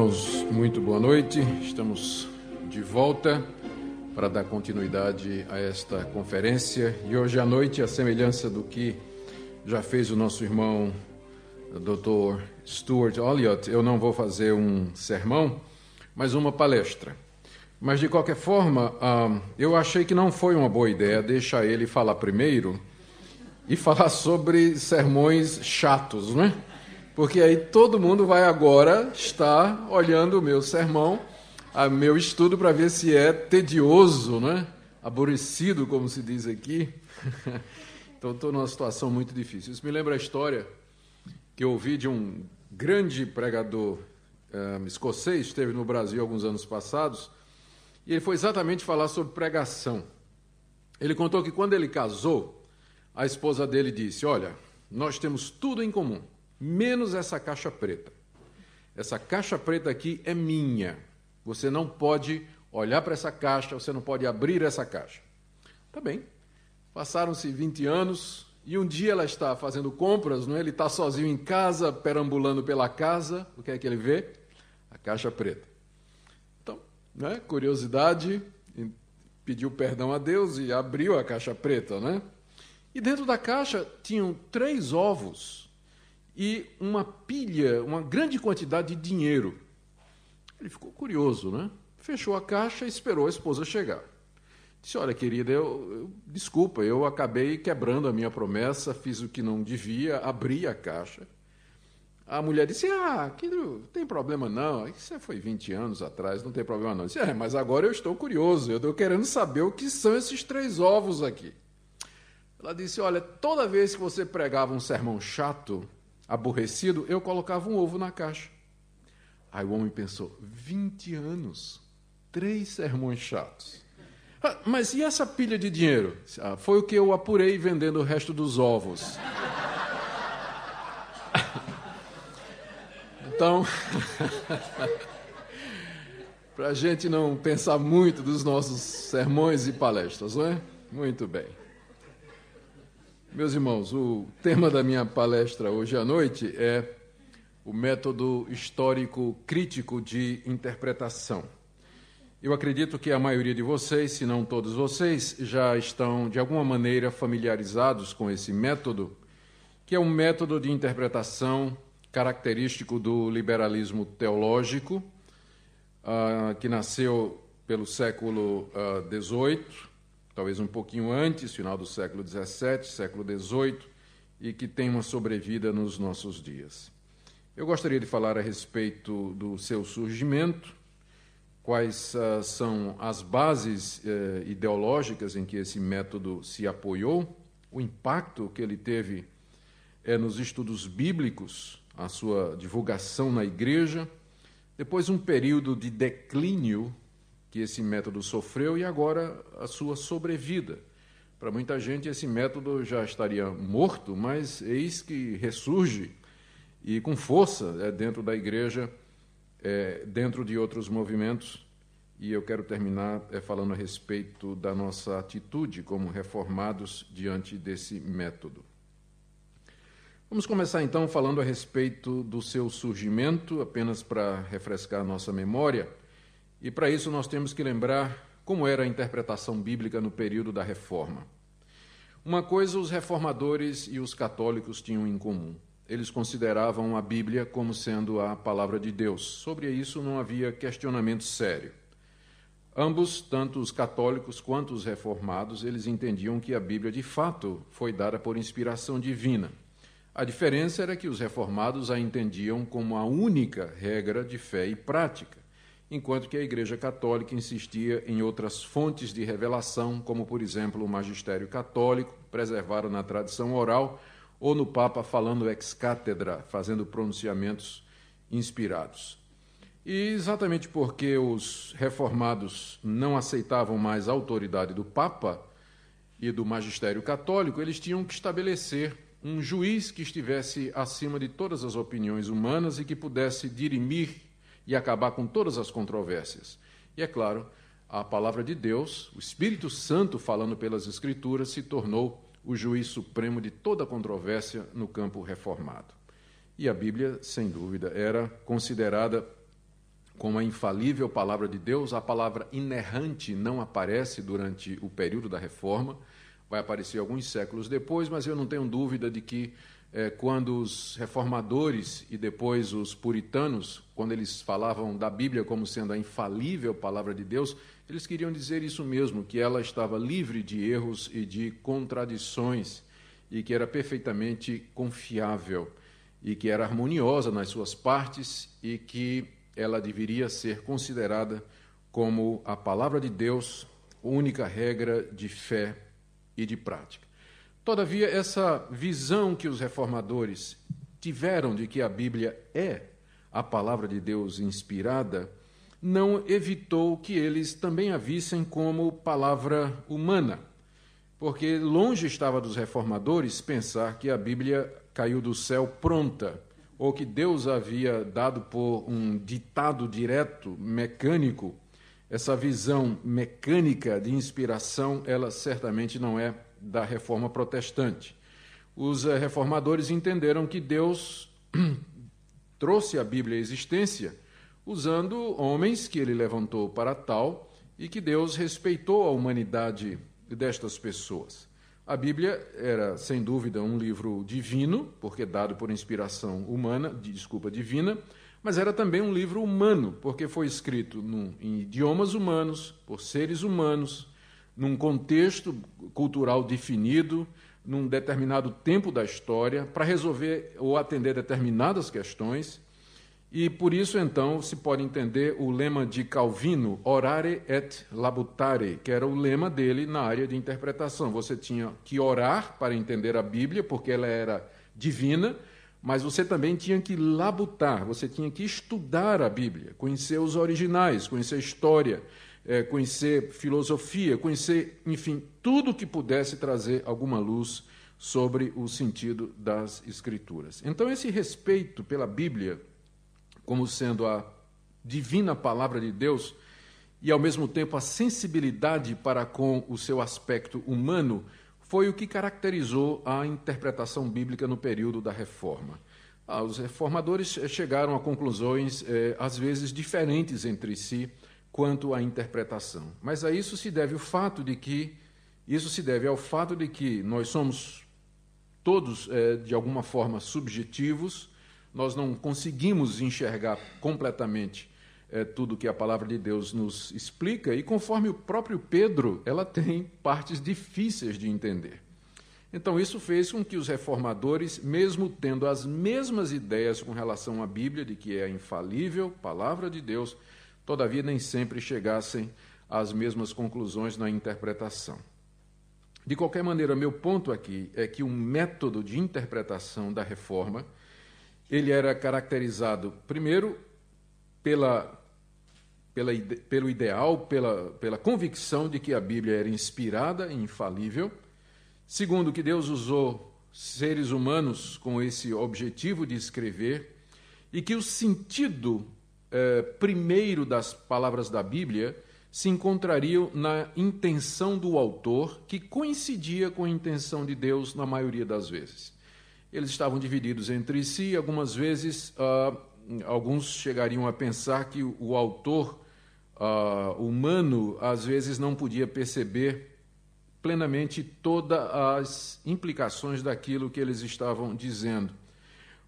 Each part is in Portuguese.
irmãos, muito boa noite. Estamos de volta para dar continuidade a esta conferência. E hoje à noite, a semelhança do que já fez o nosso irmão Dr. Stuart Elliott, eu não vou fazer um sermão, mas uma palestra. Mas de qualquer forma, ah, eu achei que não foi uma boa ideia deixar ele falar primeiro e falar sobre sermões chatos, não é? Porque aí todo mundo vai agora estar olhando o meu sermão, o meu estudo, para ver se é tedioso, né? aborrecido, como se diz aqui. então estou numa situação muito difícil. Isso me lembra a história que eu ouvi de um grande pregador um, escocês, esteve no Brasil alguns anos passados, e ele foi exatamente falar sobre pregação. Ele contou que quando ele casou, a esposa dele disse: Olha, nós temos tudo em comum menos essa caixa preta. Essa caixa preta aqui é minha. Você não pode olhar para essa caixa, você não pode abrir essa caixa. Tá bem. Passaram-se 20 anos e um dia ela está fazendo compras, não é? ele está sozinho em casa, perambulando pela casa. O que é que ele vê? A caixa preta. Então, né? curiosidade, pediu perdão a Deus e abriu a caixa preta. Né? E dentro da caixa tinham três ovos e uma pilha, uma grande quantidade de dinheiro. Ele ficou curioso, né? Fechou a caixa e esperou a esposa chegar. Disse: Olha, querida, eu, eu, desculpa, eu acabei quebrando a minha promessa, fiz o que não devia, abri a caixa. A mulher disse: Ah, que não tem problema não, isso foi 20 anos atrás, não tem problema não. disse: É, mas agora eu estou curioso, eu estou querendo saber o que são esses três ovos aqui. Ela disse: Olha, toda vez que você pregava um sermão chato, aborrecido, eu colocava um ovo na caixa. Aí o homem pensou: 20 anos, três sermões chatos. Ah, mas e essa pilha de dinheiro? Ah, foi o que eu apurei vendendo o resto dos ovos. Então, para a gente não pensar muito dos nossos sermões e palestras, não é? Muito bem. Meus irmãos, o tema da minha palestra hoje à noite é o método histórico crítico de interpretação. Eu acredito que a maioria de vocês, se não todos vocês, já estão de alguma maneira familiarizados com esse método, que é um método de interpretação característico do liberalismo teológico, uh, que nasceu pelo século XVIII. Talvez um pouquinho antes, final do século XVII, século XVIII, e que tem uma sobrevida nos nossos dias. Eu gostaria de falar a respeito do seu surgimento, quais uh, são as bases uh, ideológicas em que esse método se apoiou, o impacto que ele teve uh, nos estudos bíblicos, a sua divulgação na igreja, depois um período de declínio que esse método sofreu e agora a sua sobrevida. Para muita gente, esse método já estaria morto, mas eis que ressurge e com força é, dentro da igreja, é, dentro de outros movimentos. E eu quero terminar é, falando a respeito da nossa atitude como reformados diante desse método. Vamos começar então falando a respeito do seu surgimento, apenas para refrescar nossa memória. E para isso nós temos que lembrar como era a interpretação bíblica no período da reforma. Uma coisa os reformadores e os católicos tinham em comum. Eles consideravam a Bíblia como sendo a palavra de Deus. Sobre isso não havia questionamento sério. Ambos, tanto os católicos quanto os reformados, eles entendiam que a Bíblia de fato foi dada por inspiração divina. A diferença era que os reformados a entendiam como a única regra de fé e prática enquanto que a Igreja Católica insistia em outras fontes de revelação, como, por exemplo, o magistério católico, preservado na tradição oral, ou no Papa falando ex cátedra, fazendo pronunciamentos inspirados. E exatamente porque os reformados não aceitavam mais a autoridade do Papa e do magistério católico, eles tinham que estabelecer um juiz que estivesse acima de todas as opiniões humanas e que pudesse dirimir e acabar com todas as controvérsias. E é claro, a palavra de Deus, o Espírito Santo falando pelas Escrituras, se tornou o juiz supremo de toda controvérsia no campo reformado. E a Bíblia, sem dúvida, era considerada como a infalível palavra de Deus. A palavra inerrante não aparece durante o período da reforma, vai aparecer alguns séculos depois, mas eu não tenho dúvida de que é, quando os reformadores e depois os puritanos, quando eles falavam da Bíblia como sendo a infalível palavra de Deus, eles queriam dizer isso mesmo, que ela estava livre de erros e de contradições e que era perfeitamente confiável e que era harmoniosa nas suas partes e que ela deveria ser considerada como a palavra de Deus, única regra de fé e de prática. Todavia, essa visão que os reformadores tiveram de que a Bíblia é a palavra de Deus inspirada, não evitou que eles também a vissem como palavra humana, porque longe estava dos reformadores pensar que a Bíblia caiu do céu pronta, ou que Deus havia dado por um ditado direto, mecânico. Essa visão mecânica de inspiração, ela certamente não é da reforma protestante. Os eh, reformadores entenderam que Deus trouxe a Bíblia à existência usando homens que ele levantou para tal e que Deus respeitou a humanidade destas pessoas. A Bíblia era, sem dúvida, um livro divino, porque dado por inspiração humana, desculpa, divina, mas era também um livro humano, porque foi escrito num, em idiomas humanos, por seres humanos, num contexto cultural definido, num determinado tempo da história, para resolver ou atender determinadas questões. E por isso, então, se pode entender o lema de Calvino, orare et labutare, que era o lema dele na área de interpretação. Você tinha que orar para entender a Bíblia, porque ela era divina, mas você também tinha que labutar, você tinha que estudar a Bíblia, conhecer os originais, conhecer a história, é, conhecer filosofia, conhecer, enfim, tudo que pudesse trazer alguma luz sobre o sentido das Escrituras. Então, esse respeito pela Bíblia, como sendo a divina palavra de Deus, e ao mesmo tempo a sensibilidade para com o seu aspecto humano, foi o que caracterizou a interpretação bíblica no período da Reforma. Ah, os reformadores chegaram a conclusões, eh, às vezes, diferentes entre si quanto à interpretação. Mas a isso se deve o fato de que isso se deve ao fato de que nós somos todos é, de alguma forma subjetivos, nós não conseguimos enxergar completamente é, tudo que a palavra de Deus nos explica, e conforme o próprio Pedro, ela tem partes difíceis de entender. Então, isso fez com que os reformadores, mesmo tendo as mesmas ideias com relação à Bíblia, de que é a infalível palavra de Deus, todavia nem sempre chegassem às mesmas conclusões na interpretação. De qualquer maneira, meu ponto aqui é que o método de interpretação da reforma ele era caracterizado primeiro pela, pela pelo ideal, pela, pela convicção de que a Bíblia era inspirada e infalível. Segundo, que Deus usou seres humanos com esse objetivo de escrever e que o sentido eh, primeiro das palavras da Bíblia se encontrariam na intenção do autor, que coincidia com a intenção de Deus na maioria das vezes. Eles estavam divididos entre si, algumas vezes, uh, alguns chegariam a pensar que o autor uh, humano, às vezes, não podia perceber plenamente todas as implicações daquilo que eles estavam dizendo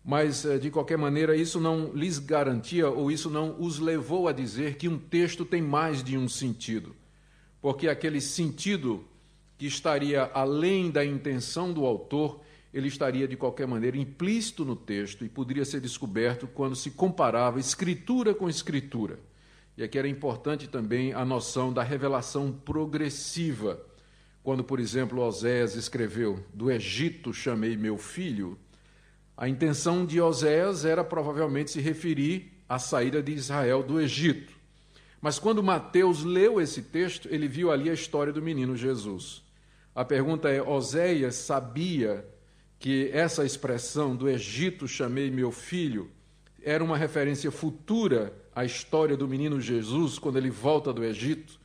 mas eh, de qualquer maneira isso não lhes garantia ou isso não os levou a dizer que um texto tem mais de um sentido, porque aquele sentido que estaria além da intenção do autor, ele estaria de qualquer maneira implícito no texto e poderia ser descoberto quando se comparava escritura com escritura. E aqui era importante também a noção da revelação progressiva. Quando, por exemplo, Oséias escreveu: Do Egito chamei meu filho, a intenção de Oséias era provavelmente se referir à saída de Israel do Egito. Mas quando Mateus leu esse texto, ele viu ali a história do menino Jesus. A pergunta é: Oséias sabia que essa expressão do Egito chamei meu filho era uma referência futura à história do menino Jesus quando ele volta do Egito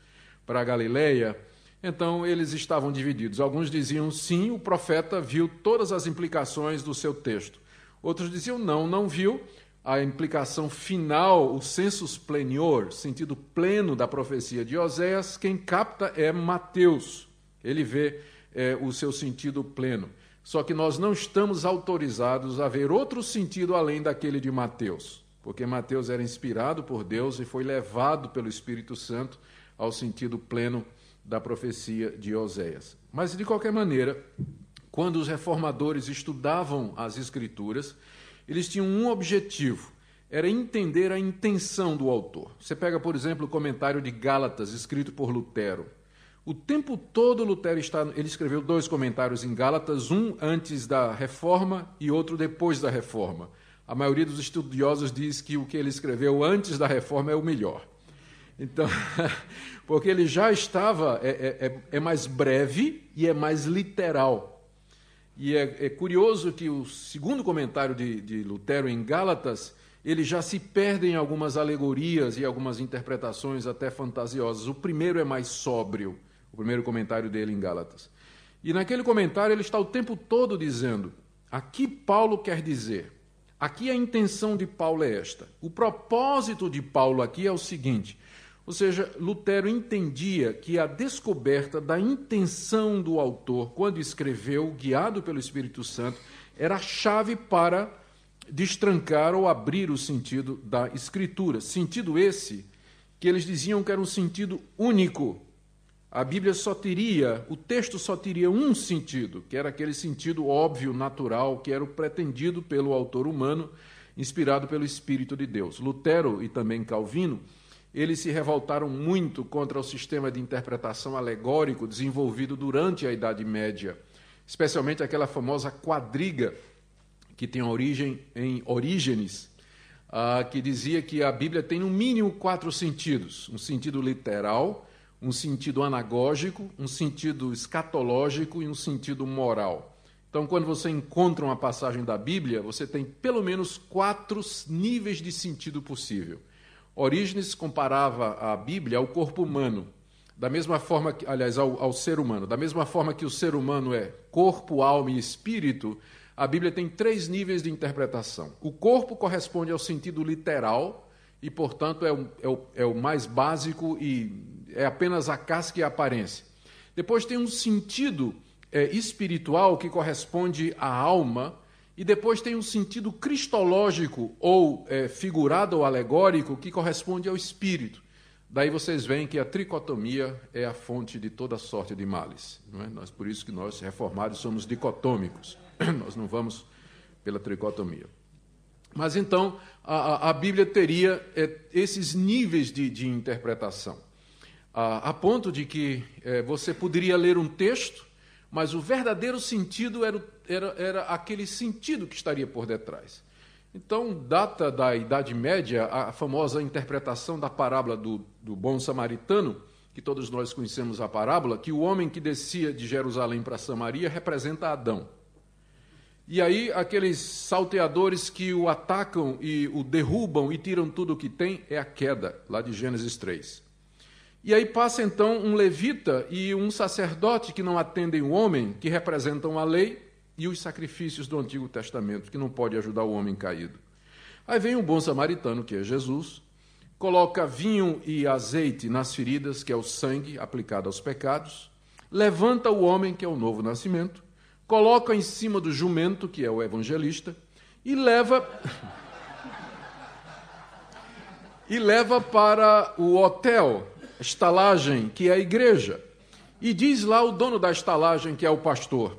para a Galileia? Então eles estavam divididos. Alguns diziam sim, o profeta viu todas as implicações do seu texto. Outros diziam não, não viu. a implicação final, o sensus plenior, sentido pleno da profecia de Oséias, quem capta é Mateus. Ele vê é, o seu sentido pleno. Só que nós não estamos autorizados a ver outro sentido além daquele de Mateus, porque Mateus era inspirado por Deus e foi levado pelo Espírito Santo ao sentido pleno da profecia de Oséias. Mas, de qualquer maneira, quando os reformadores estudavam as Escrituras, eles tinham um objetivo: era entender a intenção do autor. Você pega, por exemplo, o comentário de Gálatas, escrito por Lutero. O tempo todo Lutero está, ele escreveu dois comentários em Gálatas, um antes da reforma e outro depois da reforma. A maioria dos estudiosos diz que o que ele escreveu antes da reforma é o melhor. Então, porque ele já estava, é, é, é, é mais breve e é mais literal. E é, é, curioso que o segundo comentário de, de Lutero em Gálatas, ele já se perde em algumas alegorias e algumas interpretações até fantasiosas. O primeiro é mais sóbrio, o primeiro comentário dele em Gálatas. E naquele comentário ele está o tempo todo dizendo: aqui Paulo quer dizer, aqui a intenção de Paulo é esta. O propósito de Paulo aqui é o seguinte: ou seja, Lutero entendia que a descoberta da intenção do autor, quando escreveu, guiado pelo Espírito Santo, era a chave para destrancar ou abrir o sentido da Escritura. Sentido esse que eles diziam que era um sentido único. A Bíblia só teria, o texto só teria um sentido, que era aquele sentido óbvio, natural, que era o pretendido pelo autor humano, inspirado pelo Espírito de Deus. Lutero e também Calvino eles se revoltaram muito contra o sistema de interpretação alegórico desenvolvido durante a Idade Média, especialmente aquela famosa quadriga que tem origem em Orígenes, uh, que dizia que a Bíblia tem no mínimo quatro sentidos: um sentido literal, um sentido anagógico, um sentido escatológico e um sentido moral. Então, quando você encontra uma passagem da Bíblia, você tem pelo menos quatro níveis de sentido possível. Orígenes comparava a Bíblia ao corpo humano, da mesma forma que, aliás, ao, ao, ser humano, da mesma forma que o ser humano é corpo, alma e espírito, a Bíblia tem três níveis de interpretação. O corpo corresponde ao sentido literal e, portanto, é o, é o, é o mais básico e é apenas a casca e a aparência. Depois tem um sentido é, espiritual que corresponde à alma e depois tem um sentido cristológico, ou é, figurado ou alegórico, que corresponde ao espírito. Daí vocês veem que a tricotomia é a fonte de toda sorte de males. Não é? nós, por isso que nós, reformados, somos dicotômicos. nós não vamos pela tricotomia. Mas então, a, a Bíblia teria é, esses níveis de, de interpretação. A, a, ponto de que é, você poderia ler um texto, mas o verdadeiro sentido era o era, era aquele sentido que estaria por detrás. Então, data da Idade Média a famosa interpretação da parábola do, do bom samaritano, que todos nós conhecemos a parábola, que o homem que descia de Jerusalém para Samaria representa Adão. E aí, aqueles salteadores que o atacam e o derrubam e tiram tudo o que tem, é a queda, lá de Gênesis 3. E aí passa então um levita e um sacerdote que não atendem o homem, que representam a lei, e os sacrifícios do Antigo Testamento, que não pode ajudar o homem caído. Aí vem um bom samaritano, que é Jesus, coloca vinho e azeite nas feridas, que é o sangue aplicado aos pecados, levanta o homem, que é o novo nascimento, coloca em cima do jumento, que é o evangelista, e leva e leva para o hotel, estalagem, que é a igreja. E diz lá o dono da estalagem, que é o pastor: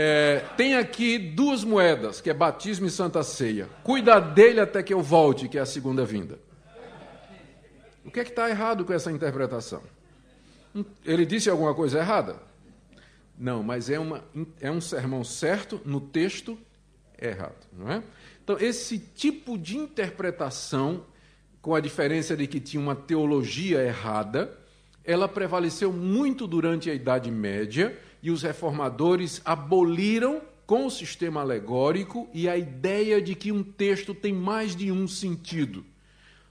é, tem aqui duas moedas, que é batismo e santa ceia. Cuida dele até que eu volte, que é a segunda vinda. O que é que está errado com essa interpretação? Ele disse alguma coisa errada? Não, mas é, uma, é um sermão certo no texto errado, não é? Então, esse tipo de interpretação, com a diferença de que tinha uma teologia errada, ela prevaleceu muito durante a Idade Média e os reformadores aboliram com o sistema alegórico e a ideia de que um texto tem mais de um sentido.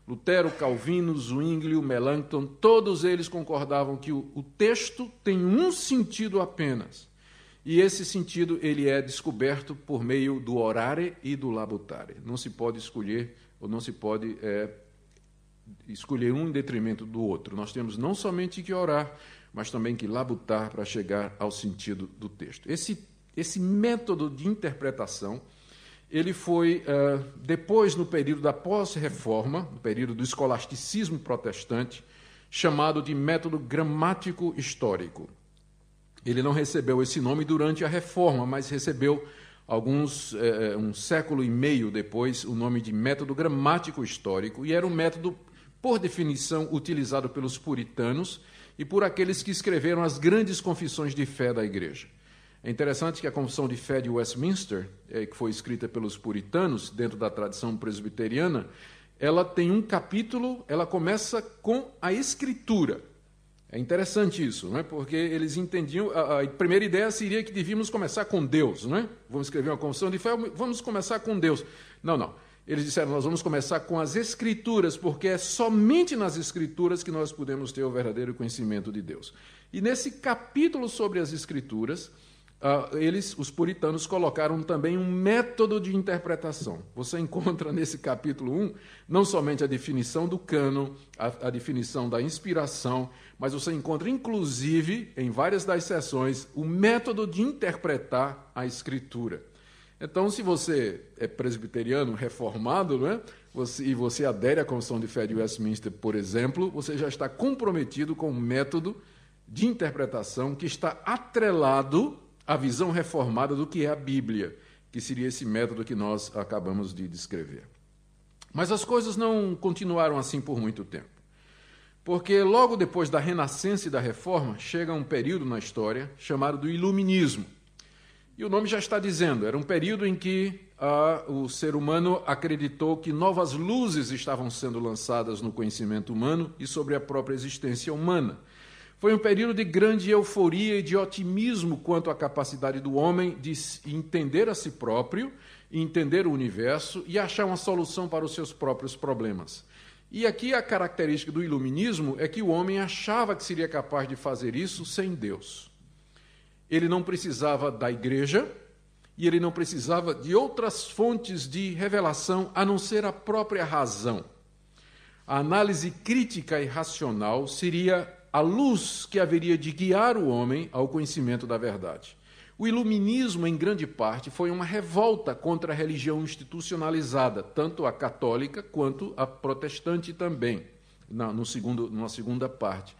Lutero, Calvino, Zwingli, Melanchthon, todos eles concordavam que o, o texto tem um sentido apenas. E esse sentido ele é descoberto por meio do orare e do labutare. Não se pode escolher ou não se pode é, escolher um em detrimento do outro. Nós temos não somente que orar, mas também que labutar para chegar ao sentido do texto. Esse, esse método de interpretação ele foi, uh, depois, no período da pós-reforma, no período do escolasticismo protestante, chamado de método gramático histórico. Ele não recebeu esse nome durante a reforma, mas recebeu alguns uh, um século e meio depois o nome de método gramático histórico e era um método por definição utilizado pelos puritanos e por aqueles que escreveram as grandes confissões de fé da igreja. É interessante que a Confissão de Fé de Westminster, é, que foi escrita pelos puritanos, dentro da tradição presbiteriana, ela tem um capítulo, ela começa com a escritura. É interessante isso, não é? porque eles entendiam. A, a, primeira ideia seria que devíamos começar com Deus, não é? Vamos escrever uma confissão de fé, vamos começar com Deus. Não, não. Eles disseram: nós vamos começar com as Escrituras, porque é somente nas Escrituras que nós podemos ter o verdadeiro conhecimento de Deus. E nesse capítulo sobre as Escrituras, Uh, eles, os puritanos, colocaram também um método de interpretação. Você encontra nesse capítulo 1 não somente a definição do cano, a, a, definição da inspiração, mas você encontra, inclusive, em várias das sessões, o método de interpretar a Escritura. Então, se você é presbiteriano reformado, é? Você, e você adere à Confissão de Fé de Westminster, por exemplo, você já está comprometido com um método de interpretação que está atrelado a visão reformada do que é a Bíblia, que seria esse método que nós acabamos de descrever. Mas as coisas não continuaram assim por muito tempo. Porque logo depois da Renascença e da Reforma, chega um período na história chamado do Iluminismo. E o nome já está dizendo, era um período em que ah, o ser humano acreditou que novas luzes estavam sendo lançadas no conhecimento humano e sobre a própria existência humana. Foi um período de grande euforia e de otimismo quanto à capacidade do homem de entender a si próprio, entender o universo e achar uma solução para os seus próprios problemas. E aqui a característica do iluminismo é que o homem achava que seria capaz de fazer isso sem Deus. Ele não precisava da igreja e ele não precisava de outras fontes de revelação a não ser a própria razão. A análise crítica e racional seria a luz que haveria de guiar o homem ao conhecimento da verdade. O iluminismo, em grande parte, foi uma revolta contra a religião institucionalizada, tanto a católica quanto a protestante também, na, no segundo, numa segunda parte.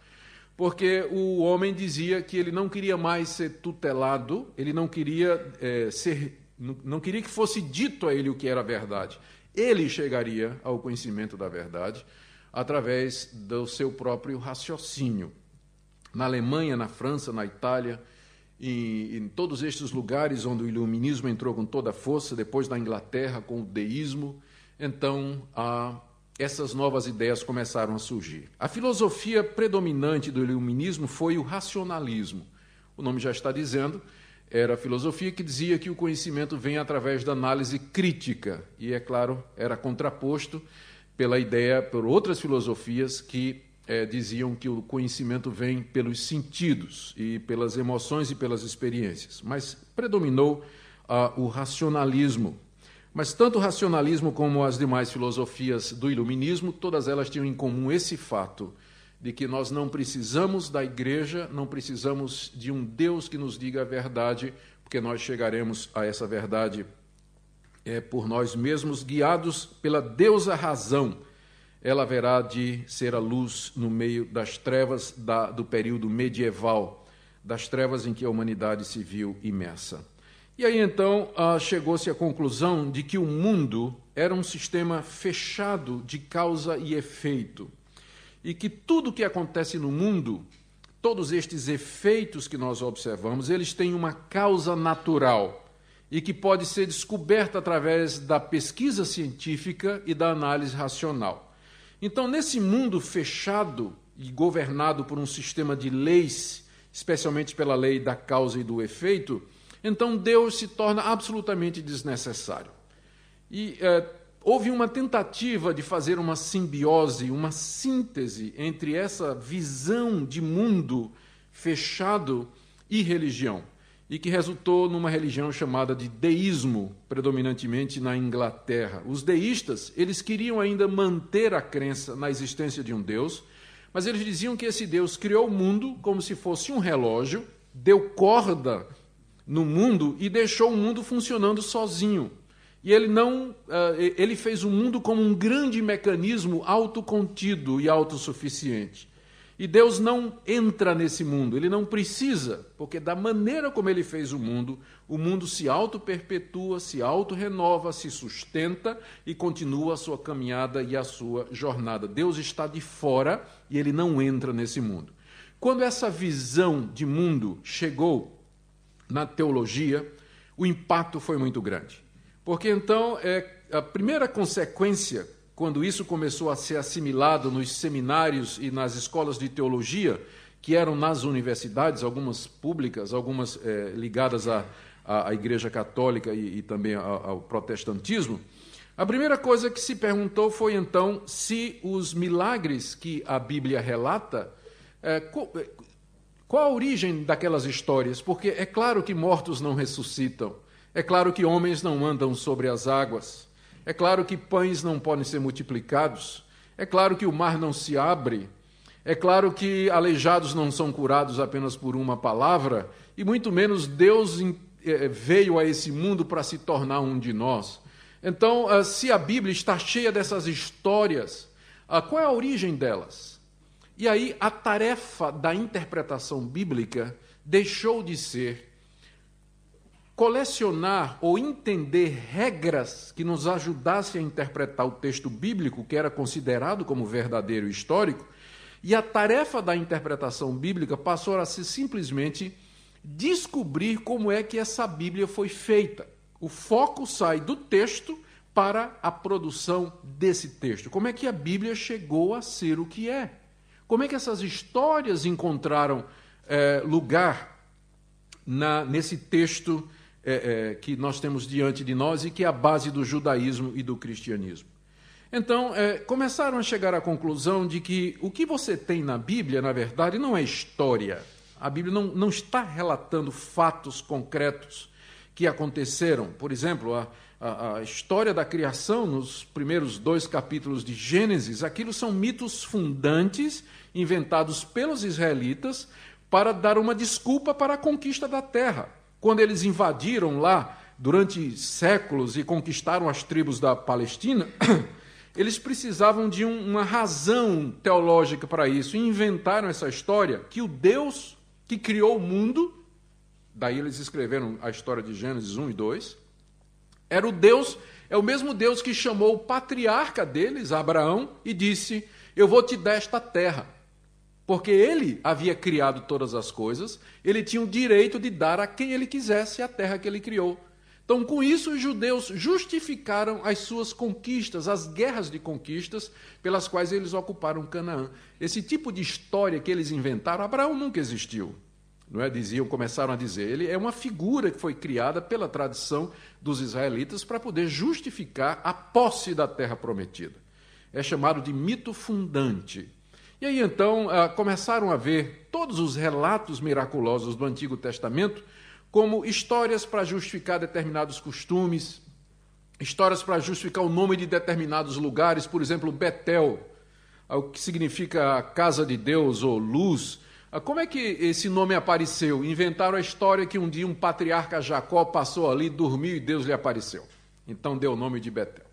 Porque o homem dizia que ele não queria mais ser tutelado, ele não queria é, ser, não queria que fosse dito a ele o que era verdade. Ele chegaria ao conhecimento da verdade através do seu próprio raciocínio. Na Alemanha, na França, na Itália, e em todos estes lugares onde o iluminismo entrou com toda a força, depois da Inglaterra com o deísmo, então a, essas novas ideias começaram a surgir. A filosofia predominante do iluminismo foi o racionalismo. O nome já está dizendo, era a filosofia que dizia que o conhecimento vem através da análise crítica, e é claro, era contraposto pela ideia, por outras filosofias que é, diziam que o conhecimento vem pelos sentidos e pelas emoções e pelas experiências. Mas predominou ah, o racionalismo. Mas tanto o racionalismo como as demais filosofias do iluminismo, todas elas tinham em comum esse fato de que nós não precisamos da igreja, não precisamos de um Deus que nos diga a verdade, porque nós chegaremos a essa verdade é, por nós mesmos, guiados pela deusa razão, ela haverá de ser a luz no meio das trevas da, do período medieval, das trevas em que a humanidade se viu imersa. E aí então ah, chegou-se à conclusão de que o mundo era um sistema fechado de causa e efeito, e que tudo o que acontece no mundo, todos estes efeitos que nós observamos, eles têm uma causa natural e que pode ser descoberta através da pesquisa científica e da análise racional. Então, nesse mundo fechado e governado por um sistema de leis, especialmente pela lei da causa e do efeito, então Deus se torna absolutamente desnecessário. E é, houve uma tentativa de fazer uma simbiose, uma síntese entre essa visão de mundo fechado e religião. e que resultou numa religião chamada de deísmo, predominantemente na Inglaterra. Os deístas, eles queriam ainda manter a crença na existência de um Deus, mas eles diziam que esse Deus criou o mundo como se fosse um relógio, deu corda no mundo e deixou o mundo funcionando sozinho. E ele não, eh, ele fez o mundo como um grande mecanismo autocontido e autossuficiente. E Deus não entra nesse mundo, ele não precisa, porque da maneira como ele fez o mundo, o mundo se auto-perpetua, se auto-renova, se sustenta e continua a sua caminhada e a sua jornada. Deus está de fora e ele não entra nesse mundo. Quando essa visão de mundo chegou na teologia, o impacto foi muito grande. Porque então, é, a primeira consequência quando isso começou a ser assimilado nos seminários e nas escolas de teologia, que eram nas universidades, algumas públicas, algumas é, ligadas à, à, Igreja Católica e, e também ao, ao protestantismo, a primeira coisa que se perguntou foi então se os milagres que a Bíblia relata, é, qual a origem daquelas histórias? Porque é claro que mortos não ressuscitam, é claro que homens não andam sobre as águas. É claro que pães não podem ser multiplicados. É claro que o mar não se abre. É claro que aleijados não são curados apenas por uma palavra. E muito menos Deus eh, veio a esse mundo para se tornar um de nós. Então, ah, se a Bíblia está cheia dessas histórias, ah, qual é a origem delas? E aí, a tarefa da interpretação bíblica deixou de ser colecionar ou entender regras que nos ajudassem a interpretar o texto bíblico, que era considerado como verdadeiro histórico, e a tarefa da interpretação bíblica passou a ser simplesmente descobrir como é que essa Bíblia foi feita. O foco sai do texto para a produção desse texto. Como é que a Bíblia chegou a ser o que é? Como é que essas histórias encontraram é, lugar na, nesse texto é, é, que nós temos diante de nós e que é a base do judaísmo e do cristianismo. Então, começaram a chegar à conclusão de que o que você tem na Bíblia, na verdade, não é história. A Bíblia não, não está relatando fatos concretos que aconteceram. Por exemplo, a, a, a, história da criação, nos primeiros dois capítulos de Gênesis, aquilo são mitos fundantes inventados pelos israelitas para dar uma desculpa para a conquista da terra. Quando eles invadiram lá durante séculos e conquistaram as tribos da Palestina, eles precisavam de um, uma razão teológica para isso e inventaram essa história que o Deus que criou o mundo, daí eles escreveram a história de Gênesis 1 e 2, era o Deus, é o mesmo Deus que chamou o patriarca deles, Abraão, e disse: Eu vou te dar esta terra porque ele havia criado todas as coisas, ele tinha o direito de dar a quem ele quisesse a terra que ele criou. Então, com isso, os judeus justificaram as suas conquistas, as guerras de conquistas pelas quais eles ocuparam Canaã. Esse tipo de história que eles inventaram, Abraão nunca existiu. Não é? Diziam, começaram a dizer, ele é uma figura que foi criada pela tradição dos israelitas para poder justificar a posse da terra prometida. É chamado de mito fundante. E aí então ah, começaram a ver todos os relatos miraculosos do Antigo Testamento como histórias para justificar determinados costumes, histórias para justificar o nome de determinados lugares, por exemplo, Betel, ah, o que significa casa de Deus ou luz. Ah, como é que esse nome apareceu? Inventaram a história que um dia um patriarca Jacó passou ali, dormiu e Deus lhe apareceu. Então deu o nome de Betel.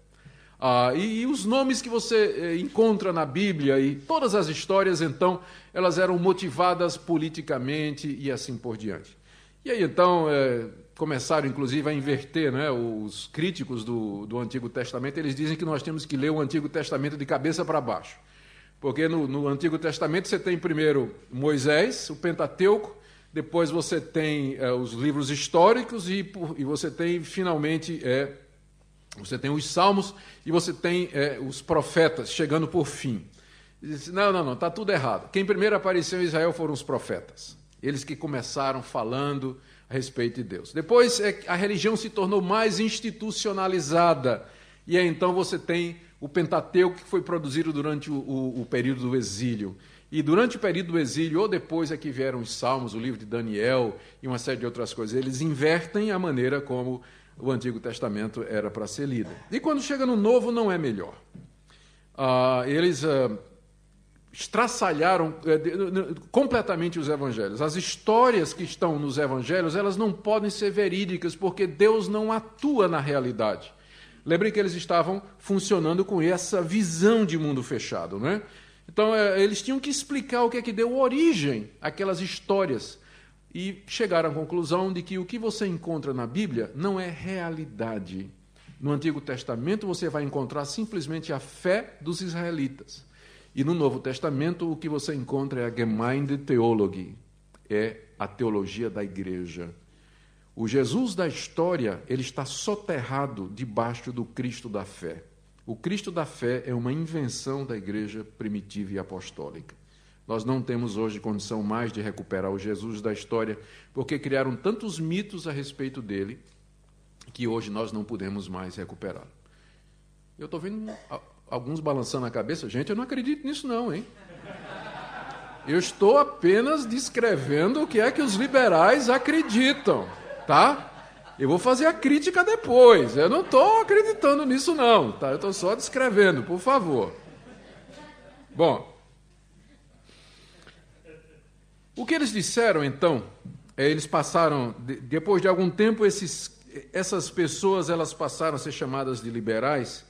Ah, e, e, os nomes que você eh, encontra na Bíblia e todas as histórias, então, elas eram motivadas politicamente e assim por diante. E aí, então, eh, começaram, inclusive, a inverter, né? Os críticos do, do Antigo Testamento, eles dizem que nós temos que ler o Antigo Testamento de cabeça para baixo. Porque no, no Antigo Testamento você tem primeiro Moisés, o Pentateuco, depois você tem eh, os livros históricos e, e você tem, finalmente, é, você tem os salmos e você tem é, os profetas chegando por fim. Diz, não, não, não, está tudo errado. Quem primeiro apareceu em Israel foram os profetas. Eles que começaram falando a respeito de Deus. Depois é, a religião se tornou mais institucionalizada. E aí então você tem o Pentateuco que foi produzido durante o, o, o período do exílio. E durante o período do exílio, ou depois é que vieram os Salmos, o livro de Daniel e uma série de outras coisas, eles invertem a maneira como o Antigo Testamento era para ser lido. E quando chega no Novo, não é melhor. Ah, eles ah, estraçalharam eh, completamente os evangelhos. As histórias que estão nos evangelhos, elas não podem ser verídicas, porque Deus não atua na realidade. Lembrem que eles estavam funcionando com essa visão de mundo fechado, não é? Então, é, eles tinham que explicar o que é que deu origem àquelas histórias. E chegaram à conclusão de que o que você encontra na Bíblia não é realidade. No Antigo Testamento, você vai encontrar simplesmente a fé dos israelitas. E no Novo Testamento, o que você encontra é a Gemeindetheologie, é a teologia da igreja. O Jesus da história, ele está soterrado debaixo do Cristo da fé. O Cristo da fé é uma invenção da igreja primitiva e apostólica. Nós não temos hoje condição mais de recuperar o Jesus da história, porque criaram tantos mitos a respeito dele que hoje nós não podemos mais recuperá-lo. Eu estou vendo alguns balançando a cabeça. Gente, eu não acredito nisso, não, hein? Eu estou apenas descrevendo o que é que os liberais acreditam, tá? Eu vou fazer a crítica depois. Eu não estou acreditando nisso, não. Tá? Eu estou só descrevendo, por favor. Bom, o que eles disseram então? É, eles passaram, depois de algum tempo, esses, essas pessoas elas passaram a ser chamadas de liberais.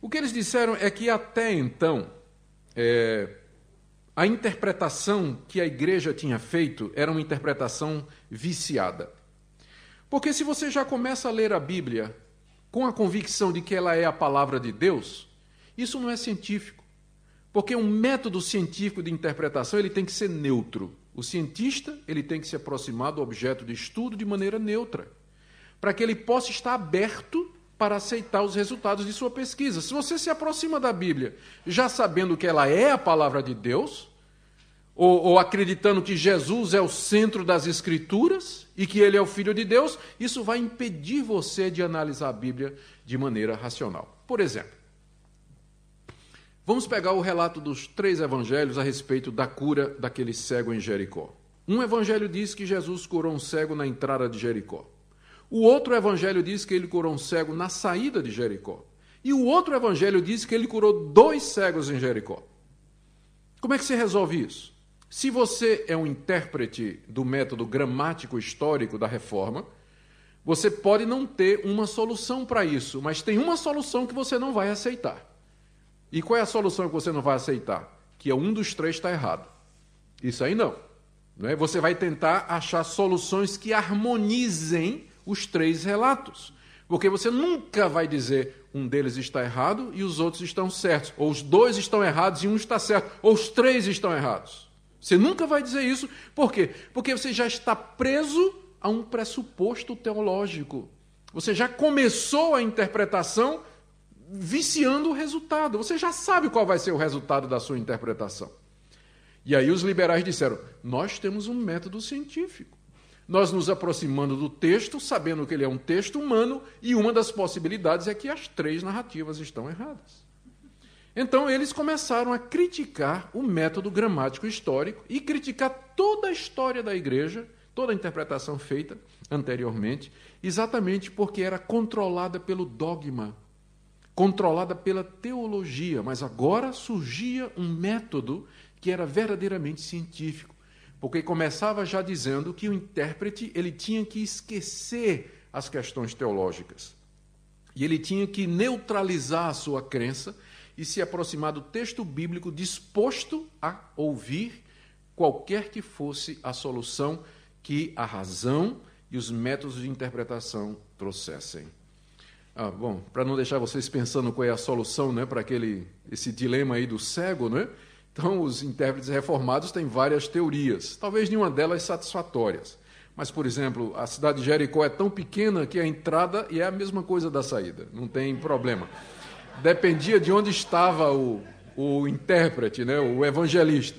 O que eles disseram é que até então é, a interpretação que a igreja tinha feito era uma interpretação viciada. Porque se você já começa a ler a Bíblia com a convicção de que ela é a palavra de Deus, isso não é científico. Porque um método científico de interpretação ele tem que ser neutro. O cientista ele tem que se aproximar do objeto de estudo de maneira neutra, para que ele possa estar aberto para aceitar os resultados de sua pesquisa. Se você se aproxima da Bíblia já sabendo que ela é a palavra de Deus, ou, ou, acreditando que Jesus é o centro das Escrituras e que ele é o Filho de Deus, isso vai impedir você de analisar a Bíblia de maneira racional. Por exemplo, vamos pegar o relato dos três evangelhos a respeito da cura daquele cego em Jericó. Um evangelho diz que Jesus curou um cego na entrada de Jericó. O outro evangelho diz que ele curou um cego na saída de Jericó. E o outro evangelho diz que ele curou dois cegos em Jericó. Como é que se resolve isso? Se você é um intérprete do método gramático histórico da reforma, você pode não ter uma solução para isso, mas tem uma solução que você não vai aceitar. E qual é a solução que você não vai aceitar? Que é um dos três está errado. Isso aí não. não é? Você vai tentar achar soluções que harmonizem os três relatos. Porque você nunca vai dizer um deles está errado e os outros estão certos, ou os dois estão errados e um está certo, ou os três estão errados. Você nunca vai dizer isso. Por quê? Porque você já está preso a um pressuposto teológico. Você já começou a interpretação viciando o resultado. Você já sabe qual vai ser o resultado da sua interpretação. E aí os liberais disseram: nós temos um método científico. Nós nos aproximando do texto, sabendo que ele é um texto humano, e uma das possibilidades é que as três narrativas estão erradas. Então eles começaram a criticar o método gramático histórico e criticar toda a história da igreja, toda a interpretação feita anteriormente, exatamente porque era controlada pelo dogma, controlada pela teologia, mas agora surgia um método que era verdadeiramente científico, porque começava já dizendo que o intérprete ele tinha que esquecer as questões teológicas. E ele tinha que neutralizar a sua crença e se aproximar do texto bíblico disposto a ouvir qualquer que fosse a solução que a razão e os métodos de interpretação trouxessem. Ah, bom, para não deixar vocês pensando qual é a solução né, para aquele, esse dilema aí do cego, né? então os intérpretes reformados têm várias teorias, talvez nenhuma delas satisfatórias. Mas, por exemplo, a cidade de Jericó é tão pequena que a entrada é a mesma coisa da saída, não tem problema dependia de onde estava o, o intérprete, né, o evangelista.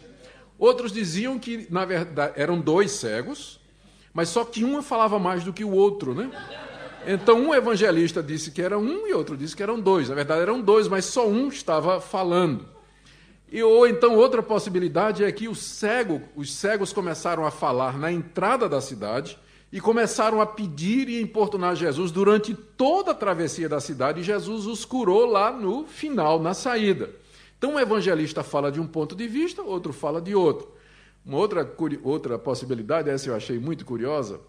Outros diziam que, na verdade, eram dois cegos, mas só que um falava mais do que o outro, né? Então, um evangelista disse que era um e outro disse que eram dois. Na verdade, eram dois, mas só um estava falando. E, ou então outra possibilidade é que o cego, os cegos começaram a falar na entrada da cidade e começaram a pedir e importunar Jesus durante toda a travessia da cidade, e Jesus os curou lá no final, na saída. Então, o evangelista fala de um ponto de vista, outro fala de outro. Uma outra, outra possibilidade, essa eu achei muito curiosa,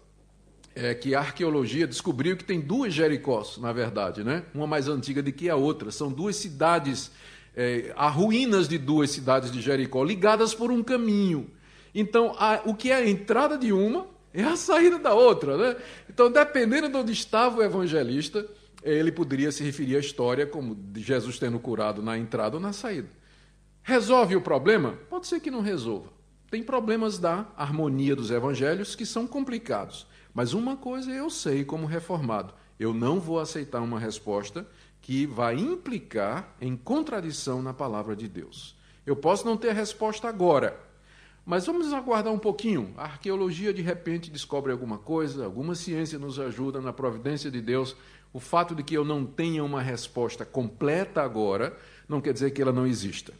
é que a arqueologia descobriu que tem duas Jericós, na verdade, né? uma mais antiga do que a outra. São duas cidades, é, há ruínas de duas cidades de Jericó, ligadas por um caminho. Então, a, o que é a entrada de uma é a saída da outra. Né? Então, dependendo de onde estava o evangelista, ele poderia se referir à história como de Jesus tendo curado na entrada ou na saída. Resolve o problema? Pode ser que não resolva. Tem problemas da harmonia dos evangelhos que são complicados. Mas uma coisa eu sei como reformado: eu não vou aceitar uma resposta que vai implicar em contradição na palavra de Deus. Eu posso não ter a resposta agora, mas vamos aguardar um pouquinho. A arqueologia de repente descobre alguma coisa, alguma ciência nos ajuda na providência de Deus. O fato de que eu não tenha uma resposta completa agora não quer dizer que ela não exista.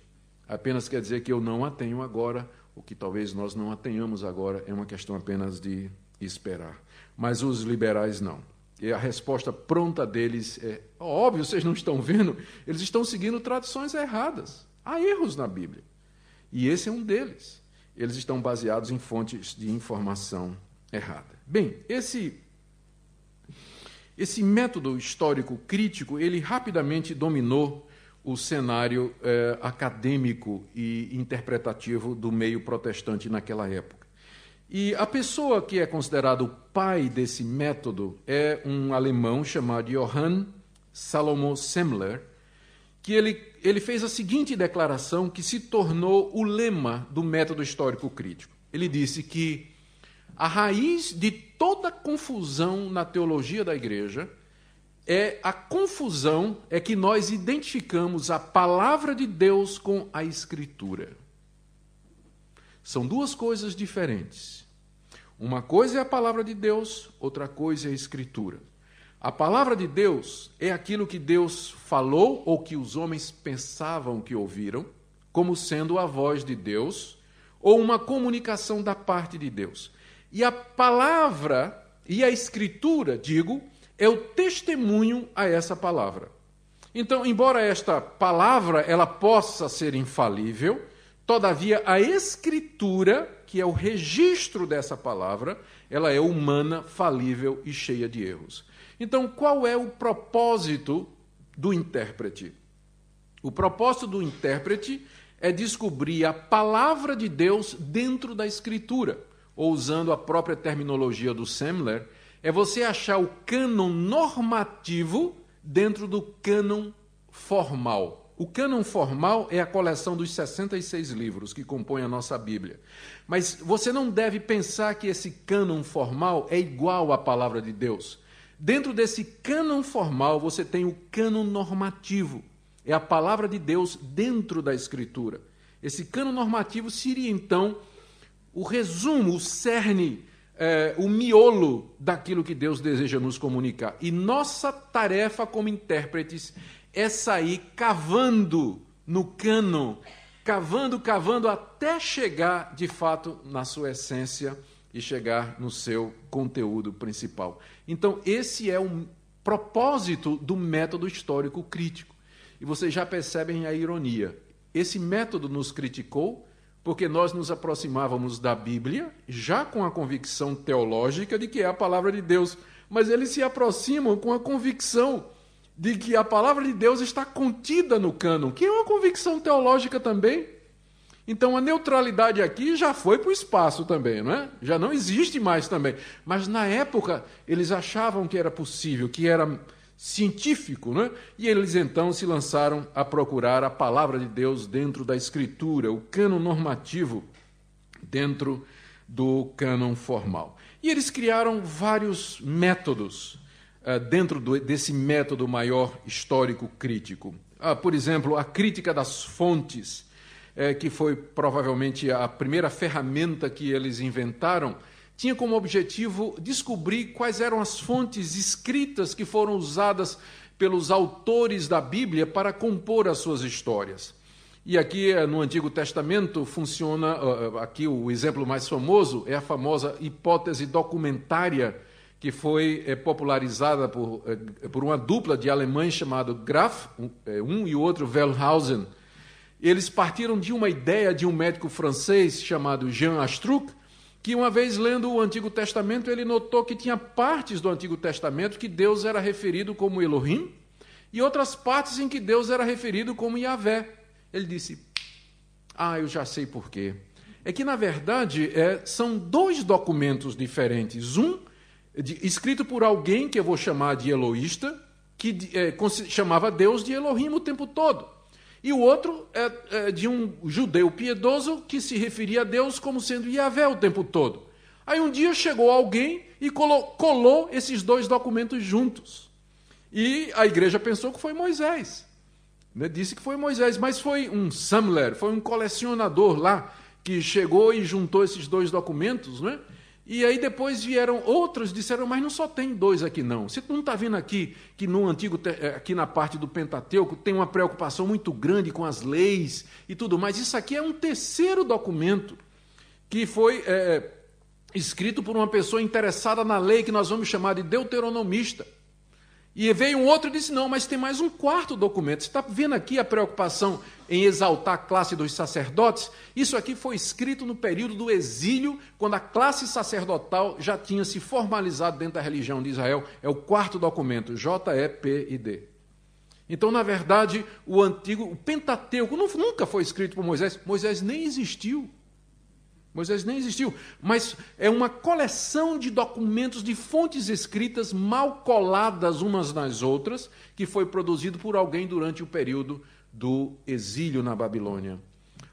Apenas quer dizer que eu não a tenho agora. O que talvez nós não a tenhamos agora é uma questão apenas de esperar. Mas os liberais não. E a resposta pronta deles é: óbvio, vocês não estão vendo, eles estão seguindo tradições erradas. Há erros na Bíblia. E esse é um deles eles estão baseados em fontes de informação errada. Bem, esse esse método histórico crítico ele rapidamente dominou o cenário eh, acadêmico e interpretativo do meio protestante naquela época. E a pessoa que é considerado o pai desse método é um alemão chamado Johann Salomo Semler, que ele, ele fez a seguinte declaração que se tornou o lema do método histórico crítico. Ele disse que a raiz de toda confusão na teologia da igreja é a confusão é que nós identificamos a palavra de Deus com a escritura. São duas coisas diferentes. Uma coisa é a palavra de Deus, outra coisa é a escritura. A palavra de Deus é aquilo que Deus falou ou que os homens pensavam que ouviram, como sendo a voz de Deus ou uma comunicação da parte de Deus. E a palavra e a escritura, digo, é o testemunho a essa palavra. Então, embora esta palavra ela possa ser infalível, todavia a escritura, que é o registro dessa palavra, ela é humana, falível e cheia de erros. Então, qual é o propósito do intérprete? O propósito do intérprete é descobrir a palavra de Deus dentro da Escritura, ou usando a própria terminologia do Semler, é você achar o cânon normativo dentro do cânon formal. O cânon formal é a coleção dos 66 livros que compõem a nossa Bíblia. Mas você não deve pensar que esse cânon formal é igual à palavra de Deus. Dentro desse cânon formal, você tem o cânon normativo. É a palavra de Deus dentro da Escritura. Esse cânon normativo seria, então, o resumo, o cerne, é, o miolo daquilo que Deus deseja nos comunicar. E nossa tarefa como intérpretes é sair cavando no cânon, cavando, cavando, até chegar, de fato, na sua essência e chegar no seu conteúdo principal. Então, esse é o propósito do método histórico crítico. E vocês já percebem a ironia. Esse método nos criticou porque nós nos aproximávamos da Bíblia já com a convicção teológica de que é a palavra de Deus, mas eles se aproximam com a convicção de que a palavra de Deus está contida no cânon, que é uma convicção teológica também. Então a neutralidade aqui já foi para o espaço também, não é? Já não existe mais também. Mas na época eles achavam que era possível, que era científico, não é? E eles então se lançaram a procurar a palavra de Deus dentro da escritura, o cânon normativo dentro do cânon formal. E eles criaram vários métodos dentro do, desse método maior histórico crítico. Uh, por exemplo, a crítica das fontes é, que foi provavelmente a primeira ferramenta que eles inventaram, tinha como objetivo descobrir quais eram as fontes escritas que foram usadas pelos autores da Bíblia para compor as suas histórias. E aqui eh, no Antigo Testamento funciona, eh, aqui o exemplo mais famoso é a famosa hipótese documentária que foi popularizada por, por uma dupla de alemães chamado Graf, um e o outro Wellhausen. Eles partiram de uma ideia de um médico francês chamado Jean Astruc, que uma vez lendo o Antigo Testamento, ele notou que tinha partes do Antigo Testamento que Deus era referido como Elohim e outras partes em que Deus era referido como Yahvé. Ele disse: Ah, eu já sei por quê. É que, na verdade, é, são dois documentos diferentes. Um de, escrito por alguém que eu vou chamar de Eloísta, que é, chamava Deus de Elohim o tempo todo. E o outro é, é, de um judeu piedoso que se referia a Deus como sendo Yahvé o tempo todo. Aí um dia chegou alguém e colou, colou esses dois documentos juntos. E a igreja pensou que foi Moisés. Né? Disse que foi Moisés, mas foi um Samler, foi um colecionador lá que chegou e juntou esses dois documentos, né? E aí depois vieram outros, disseram, mas não só tem dois aqui não. Você não está vendo aqui que no antigo, eh, aqui na parte do Pentateuco, tem uma preocupação muito grande com as leis e tudo mais. Isso aqui é um terceiro documento que foi é, escrito por uma pessoa interessada na lei que nós vamos chamar de deuteronomista. E veio um outro e disse: não, mas tem mais um quarto documento. Você está vendo aqui a preocupação em exaltar a classe dos sacerdotes? Isso aqui foi escrito no período do exílio, quando a classe sacerdotal já tinha se formalizado dentro da religião de Israel. É o quarto documento, J-E-P-I-D. Então, na verdade, o antigo, o Pentateuco nunca foi escrito por Moisés. Moisés nem existiu. Moisés nem existiu, mas é uma coleção de documentos, de fontes escritas mal coladas umas nas outras, que foi produzido por alguém durante o período do exílio na Babilônia.